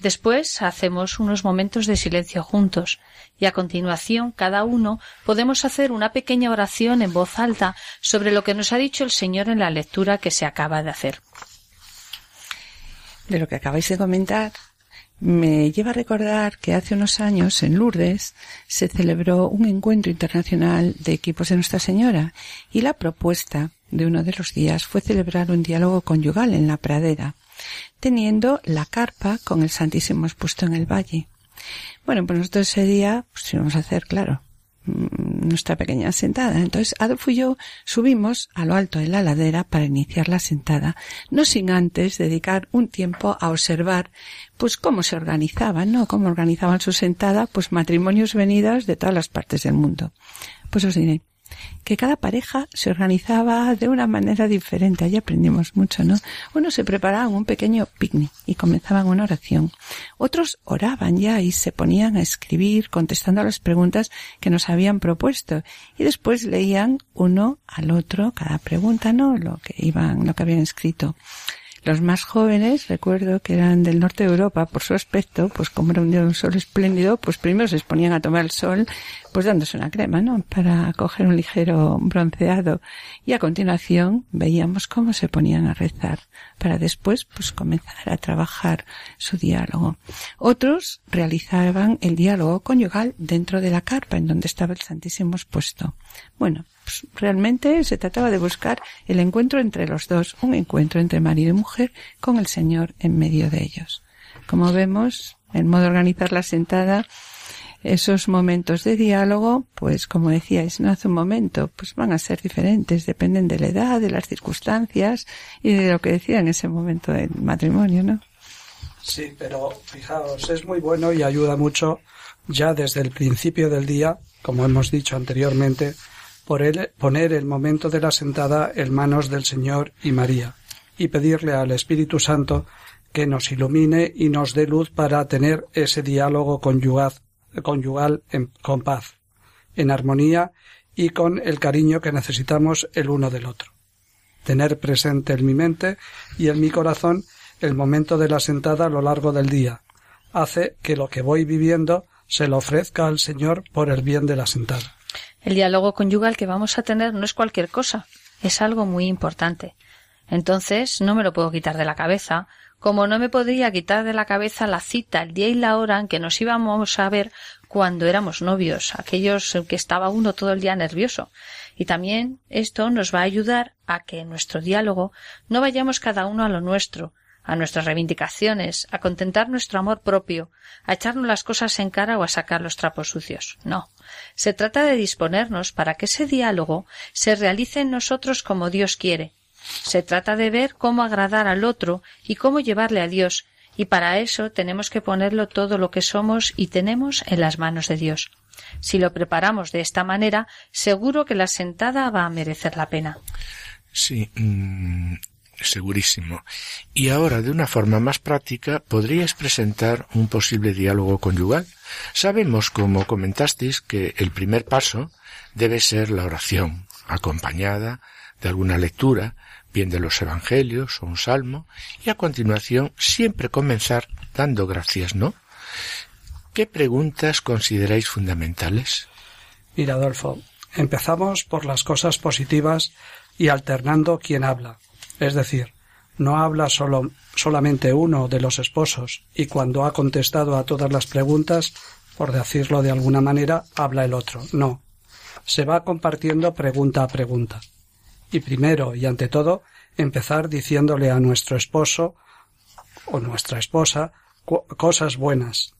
[SPEAKER 8] Después hacemos unos momentos de silencio juntos y a continuación cada uno podemos hacer una pequeña oración en voz alta sobre lo que nos ha dicho el Señor en la lectura que se acaba de hacer.
[SPEAKER 2] De lo que acabáis de comentar, me lleva a recordar que hace unos años en Lourdes se celebró un encuentro internacional de equipos de Nuestra Señora y la propuesta de uno de los días fue celebrar un diálogo conyugal en la pradera teniendo la carpa con el Santísimo expuesto en el valle. Bueno, pues nosotros ese día, pues íbamos a hacer, claro, mm, nuestra pequeña sentada. Entonces Adolfo y yo subimos a lo alto de la ladera para iniciar la sentada, no sin antes dedicar un tiempo a observar pues cómo se organizaban, ¿no? Cómo organizaban su sentada, pues matrimonios venidos de todas las partes del mundo. Pues os diré, que cada pareja se organizaba de una manera diferente. Allí aprendimos mucho, ¿no? Unos se preparaban un pequeño picnic y comenzaban una oración. Otros oraban ya y se ponían a escribir contestando a las preguntas que nos habían propuesto. Y después leían uno al otro cada pregunta, ¿no? Lo que iban, lo que habían escrito. Los más jóvenes, recuerdo que eran del norte de Europa, por su aspecto, pues como era un día de un sol espléndido, pues primero se exponían a tomar el sol, pues dándose una crema, ¿no? Para coger un ligero bronceado. Y a continuación veíamos cómo se ponían a rezar, para después, pues comenzar a trabajar su diálogo. Otros realizaban el diálogo conyugal dentro de la carpa en donde estaba el Santísimo expuesto. Bueno, realmente se trataba de buscar el encuentro entre los dos, un encuentro entre marido y mujer con el Señor en medio de ellos. Como vemos, el modo de organizar la sentada, esos momentos de diálogo, pues como decíais, no hace un momento, pues van a ser diferentes, dependen de la edad, de las circunstancias y de lo que decía en ese momento del matrimonio, ¿no?
[SPEAKER 7] Sí, pero fijaos, es muy bueno y ayuda mucho ya desde el principio del día, como hemos dicho anteriormente, poner el momento de la sentada en manos del Señor y María, y pedirle al Espíritu Santo que nos ilumine y nos dé luz para tener ese diálogo conyugal, conyugal con paz, en armonía y con el cariño que necesitamos el uno del otro. Tener presente en mi mente y en mi corazón el momento de la sentada a lo largo del día hace que lo que voy viviendo se lo ofrezca al Señor por el bien de la sentada.
[SPEAKER 8] El diálogo conyugal que vamos a tener no es cualquier cosa, es algo muy importante. Entonces no me lo puedo quitar de la cabeza, como no me podría quitar de la cabeza la cita, el día y la hora en que nos íbamos a ver cuando éramos novios, aquellos en que estaba uno todo el día nervioso. Y también esto nos va a ayudar a que en nuestro diálogo no vayamos cada uno a lo nuestro, a nuestras reivindicaciones, a contentar nuestro amor propio, a echarnos las cosas en cara o a sacar los trapos sucios. No. Se trata de disponernos para que ese diálogo se realice en nosotros como Dios quiere. Se trata de ver cómo agradar al otro y cómo llevarle a Dios, y para eso tenemos que ponerlo todo lo que somos y tenemos en las manos de Dios. Si lo preparamos de esta manera, seguro que la sentada va a merecer la pena.
[SPEAKER 3] Sí, mm, segurísimo. Y ahora, de una forma más práctica, ¿podríais presentar un posible diálogo conyugal? Sabemos, como comentasteis, que el primer paso debe ser la oración, acompañada de alguna lectura, bien de los evangelios o un salmo, y a continuación siempre comenzar dando gracias, ¿no? ¿Qué preguntas consideráis fundamentales?
[SPEAKER 7] Mira, Adolfo, empezamos por las cosas positivas y alternando quien habla. Es decir, no habla solo, solamente uno de los esposos y cuando ha contestado a todas las preguntas, por decirlo de alguna manera, habla el otro. No. Se va compartiendo pregunta a pregunta. Y primero y ante todo, empezar diciéndole a nuestro esposo o nuestra esposa cosas buenas.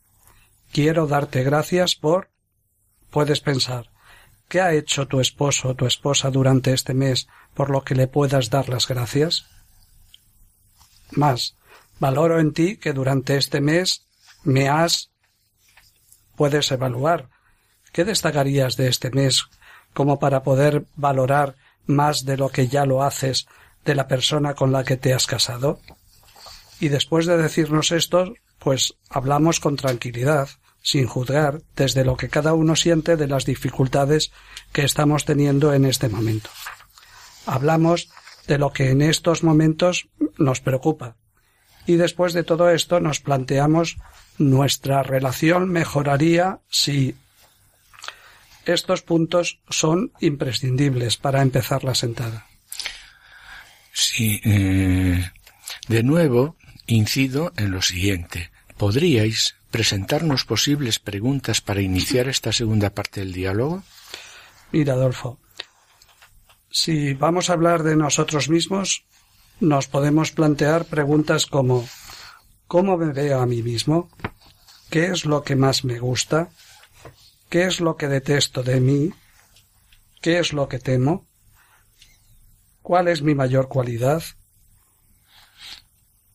[SPEAKER 7] Quiero darte gracias por. Puedes pensar, ¿qué ha hecho tu esposo o tu esposa durante este mes por lo que le puedas dar las gracias? Más, valoro en ti que durante este mes me has. Puedes evaluar. ¿Qué destacarías de este mes como para poder valorar más de lo que ya lo haces de la persona con la que te has casado? Y después de decirnos esto, pues hablamos con tranquilidad, sin juzgar, desde lo que cada uno siente de las dificultades que estamos teniendo en este momento. Hablamos de lo que en estos momentos nos preocupa. Y después de todo esto nos planteamos nuestra relación mejoraría si estos puntos son imprescindibles para empezar la sentada.
[SPEAKER 3] Sí, eh, de nuevo, Incido en lo siguiente. ¿Podríais presentarnos posibles preguntas para iniciar esta segunda parte del diálogo?
[SPEAKER 7] Mira, Adolfo, si vamos a hablar de nosotros mismos, nos podemos plantear preguntas como ¿Cómo me veo a mí mismo? ¿Qué es lo que más me gusta? ¿Qué es lo que detesto de mí? ¿Qué es lo que temo? ¿Cuál es mi mayor cualidad?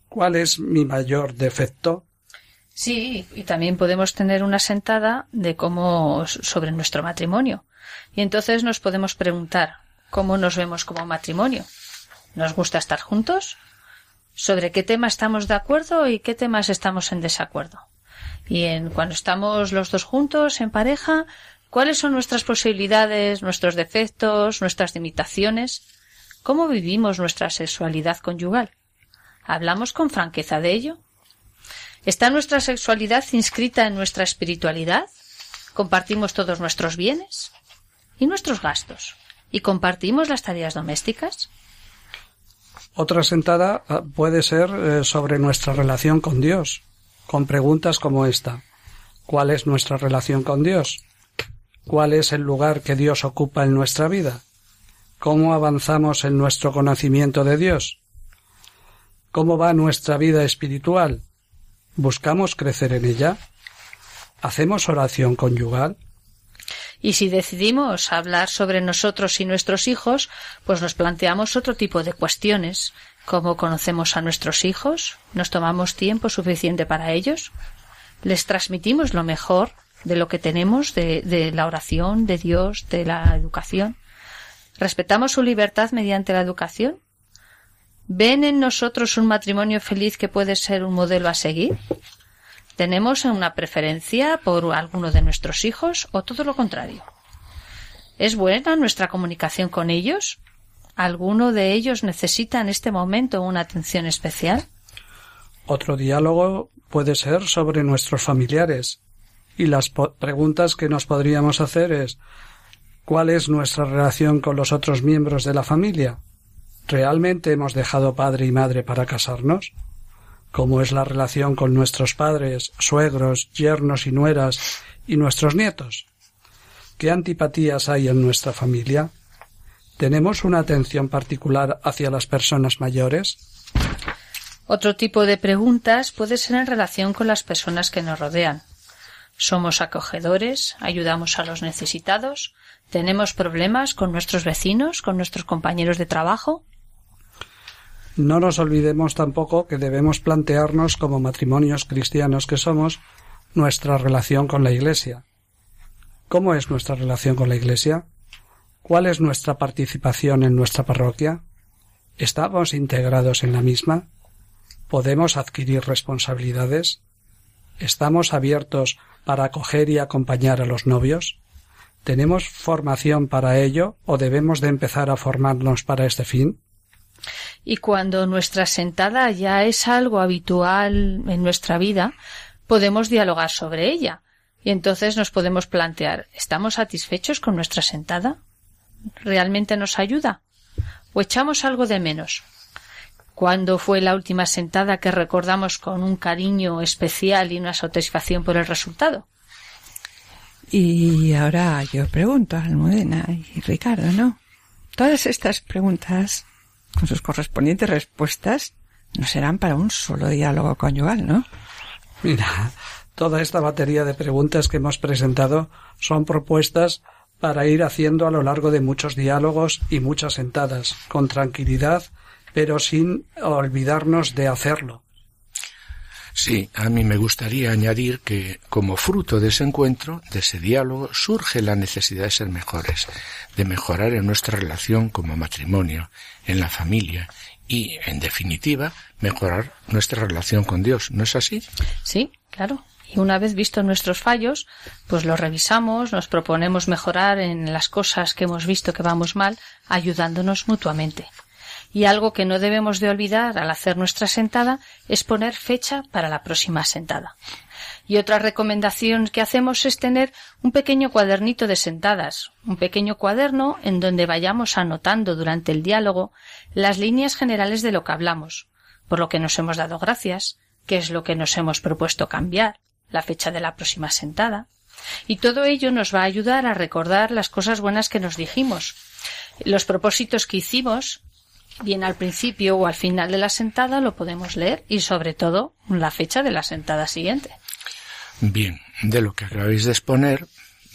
[SPEAKER 7] ¿Cuál es mi mayor defecto?
[SPEAKER 8] Sí, y también podemos tener una sentada de cómo sobre nuestro matrimonio. Y entonces nos podemos preguntar cómo nos vemos como matrimonio. ¿Nos gusta estar juntos? ¿Sobre qué tema estamos de acuerdo y qué temas estamos en desacuerdo? Y en cuando estamos los dos juntos en pareja, ¿cuáles son nuestras posibilidades, nuestros defectos, nuestras limitaciones? ¿Cómo vivimos nuestra sexualidad conyugal? ¿Hablamos con franqueza de ello? ¿Está nuestra sexualidad inscrita en nuestra espiritualidad? ¿Compartimos todos nuestros bienes y nuestros gastos? ¿Y compartimos las tareas domésticas?
[SPEAKER 7] Otra sentada ah, puede ser eh, sobre nuestra relación con Dios, con preguntas como esta. ¿Cuál es nuestra relación con Dios? ¿Cuál es el lugar que Dios ocupa en nuestra vida? ¿Cómo avanzamos en nuestro conocimiento de Dios? ¿Cómo va nuestra vida espiritual? ¿Buscamos crecer en ella? ¿Hacemos oración conyugal?
[SPEAKER 8] Y si decidimos hablar sobre nosotros y nuestros hijos, pues nos planteamos otro tipo de cuestiones. ¿Cómo conocemos a nuestros hijos? ¿Nos tomamos tiempo suficiente para ellos? ¿Les transmitimos lo mejor de lo que tenemos, de, de la oración, de Dios, de la educación? ¿Respetamos su libertad mediante la educación? ¿Ven en nosotros un matrimonio feliz que puede ser un modelo a seguir? ¿Tenemos una preferencia por alguno de nuestros hijos o todo lo contrario? ¿Es buena nuestra comunicación con ellos? ¿Alguno de ellos necesita en este momento una atención especial?
[SPEAKER 7] Otro diálogo puede ser sobre nuestros familiares. Y las preguntas que nos podríamos hacer es ¿cuál es nuestra relación con los otros miembros de la familia? ¿Realmente hemos dejado padre y madre para casarnos? ¿Cómo es la relación con nuestros padres, suegros, yernos y nueras y nuestros nietos? ¿Qué antipatías hay en nuestra familia? ¿Tenemos una atención particular hacia las personas mayores?
[SPEAKER 8] Otro tipo de preguntas puede ser en relación con las personas que nos rodean. ¿Somos acogedores? ¿Ayudamos a los necesitados? ¿Tenemos problemas con nuestros vecinos, con nuestros compañeros de trabajo?
[SPEAKER 7] No nos olvidemos tampoco que debemos plantearnos como matrimonios cristianos que somos nuestra relación con la Iglesia. ¿Cómo es nuestra relación con la Iglesia? ¿Cuál es nuestra participación en nuestra parroquia? ¿Estamos integrados en la misma? ¿Podemos adquirir responsabilidades? ¿Estamos abiertos para acoger y acompañar a los novios? ¿Tenemos formación para ello o debemos de empezar a formarnos para este fin?
[SPEAKER 8] Y cuando nuestra sentada ya es algo habitual en nuestra vida, podemos dialogar sobre ella. Y entonces nos podemos plantear ¿estamos satisfechos con nuestra sentada? ¿Realmente nos ayuda? ¿O echamos algo de menos? ¿Cuándo fue la última sentada que recordamos con un cariño especial y una satisfacción por el resultado?
[SPEAKER 2] Y ahora yo pregunto a Almudena y Ricardo, ¿no? Todas estas preguntas, con sus correspondientes respuestas, no serán para un solo diálogo conyugal, ¿no?
[SPEAKER 7] Mira, toda esta batería de preguntas que hemos presentado son propuestas para ir haciendo a lo largo de muchos diálogos y muchas sentadas, con tranquilidad, pero sin olvidarnos de hacerlo.
[SPEAKER 3] Sí, a mí me gustaría añadir que, como fruto de ese encuentro, de ese diálogo, surge la necesidad de ser mejores, de mejorar en nuestra relación como matrimonio, en la familia y, en definitiva, mejorar nuestra relación con Dios. ¿No es así?
[SPEAKER 8] Sí, claro. Y una vez vistos nuestros fallos, pues los revisamos, nos proponemos mejorar en las cosas que hemos visto que vamos mal, ayudándonos mutuamente. Y algo que no debemos de olvidar al hacer nuestra sentada es poner fecha para la próxima sentada. Y otra recomendación que hacemos es tener un pequeño cuadernito de sentadas, un pequeño cuaderno en donde vayamos anotando durante el diálogo las líneas generales de lo que hablamos, por lo que nos hemos dado gracias, qué es lo que nos hemos propuesto cambiar, la fecha de la próxima sentada. Y todo ello nos va a ayudar a recordar las cosas buenas que nos dijimos, los propósitos que hicimos bien al principio o al final de la sentada lo podemos leer y sobre todo la fecha de la sentada siguiente.
[SPEAKER 3] Bien, de lo que acabáis de exponer,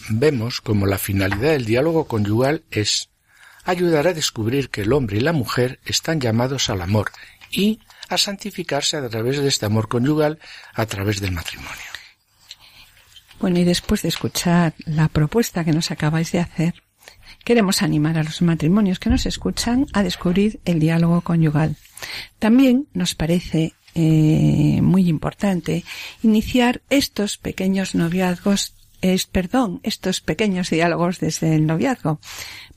[SPEAKER 3] vemos como la finalidad del diálogo conyugal es ayudar a descubrir que el hombre y la mujer están llamados al amor y a santificarse a través de este amor conyugal a través del matrimonio.
[SPEAKER 2] Bueno, y después de escuchar la propuesta que nos acabáis de hacer, Queremos animar a los matrimonios que nos escuchan a descubrir el diálogo conyugal. También nos parece eh, muy importante iniciar estos pequeños noviazgos es, perdón, estos pequeños diálogos desde el noviazgo,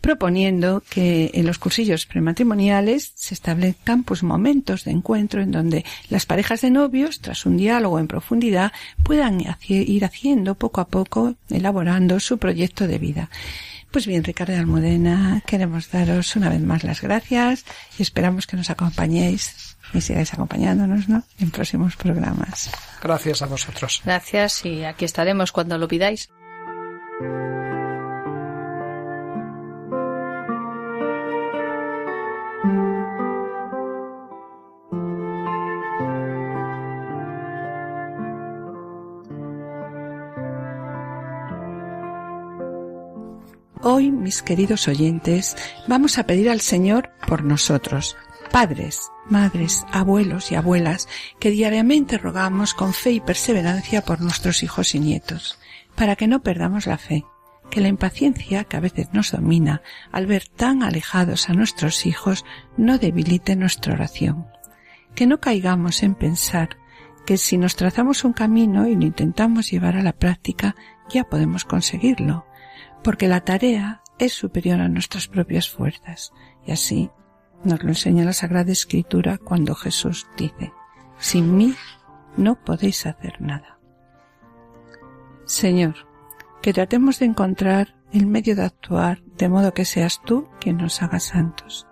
[SPEAKER 2] proponiendo que en los cursillos prematrimoniales se establezcan pues momentos de encuentro en donde las parejas de novios, tras un diálogo en profundidad, puedan ir haciendo poco a poco, elaborando su proyecto de vida. Pues bien, Ricardo Almudena, queremos daros una vez más las gracias y esperamos que nos acompañéis y sigáis acompañándonos ¿no? en próximos programas.
[SPEAKER 7] Gracias a vosotros.
[SPEAKER 8] Gracias y aquí estaremos cuando lo pidáis.
[SPEAKER 2] Hoy, mis queridos oyentes, vamos a pedir al Señor por nosotros, padres, madres, abuelos y abuelas, que diariamente rogamos con fe y perseverancia por nuestros hijos y nietos, para que no perdamos la fe, que la impaciencia que a veces nos domina al ver tan alejados a nuestros hijos no debilite nuestra oración, que no caigamos en pensar que si nos trazamos un camino y lo intentamos llevar a la práctica, ya podemos conseguirlo, porque la tarea es superior a nuestras propias fuerzas. Y así nos lo enseña la Sagrada Escritura cuando Jesús dice, sin mí no podéis hacer nada. Señor, que tratemos de encontrar el medio de actuar de modo que seas tú quien nos haga santos.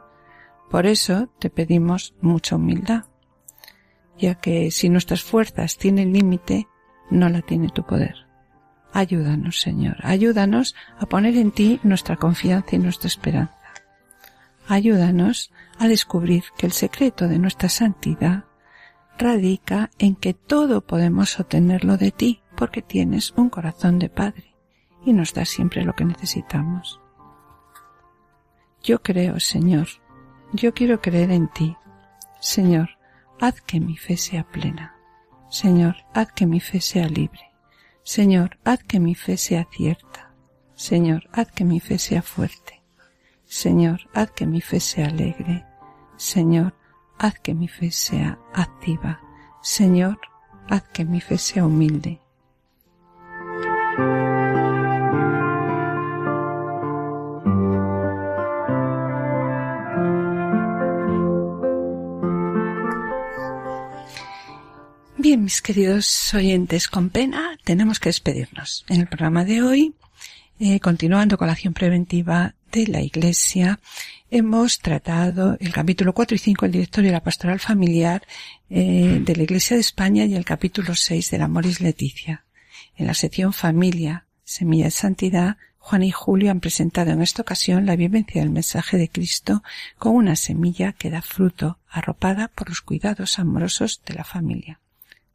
[SPEAKER 2] Por eso te pedimos mucha humildad, ya que si nuestras fuerzas tienen límite, no la tiene tu poder. Ayúdanos, Señor, ayúdanos a poner en ti nuestra confianza y nuestra esperanza. Ayúdanos a descubrir que el secreto de nuestra santidad radica en que todo podemos obtenerlo de ti porque tienes un corazón de Padre y nos das siempre lo que necesitamos. Yo creo, Señor, yo quiero creer en ti. Señor, haz que mi fe sea plena. Señor, haz que mi fe sea libre. Señor, haz que mi fe sea cierta. Señor, haz que mi fe sea fuerte. Señor, haz que mi fe sea alegre. Señor, haz que mi fe sea activa. Señor, haz que mi fe sea humilde. Bien, mis queridos oyentes, con pena tenemos que despedirnos. En el programa de hoy, eh, continuando con la acción preventiva de la Iglesia, hemos tratado el capítulo 4 y 5 del directorio de la pastoral familiar eh, de la Iglesia de España y el capítulo 6 del Amoris Leticia. En la sección familia Semilla de Santidad, Juan y Julio han presentado en esta ocasión la vivencia del mensaje de Cristo con una semilla que da fruto, arropada por los cuidados amorosos de la familia.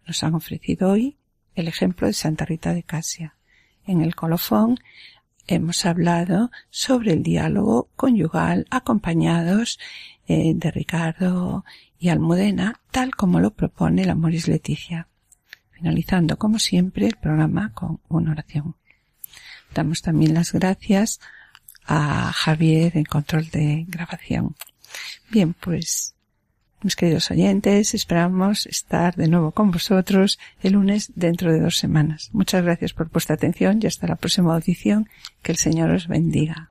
[SPEAKER 2] Nos han ofrecido hoy el ejemplo de Santa Rita de Casia. En el colofón hemos hablado sobre el diálogo conyugal acompañados eh, de Ricardo y Almudena, tal como lo propone la Moris Leticia. Finalizando, como siempre, el programa con una oración. Damos también las gracias a Javier en control de grabación. Bien, pues mis queridos oyentes, esperamos estar de nuevo con vosotros el lunes dentro de dos semanas. Muchas gracias por vuestra atención y hasta la próxima audición. Que el Señor os bendiga.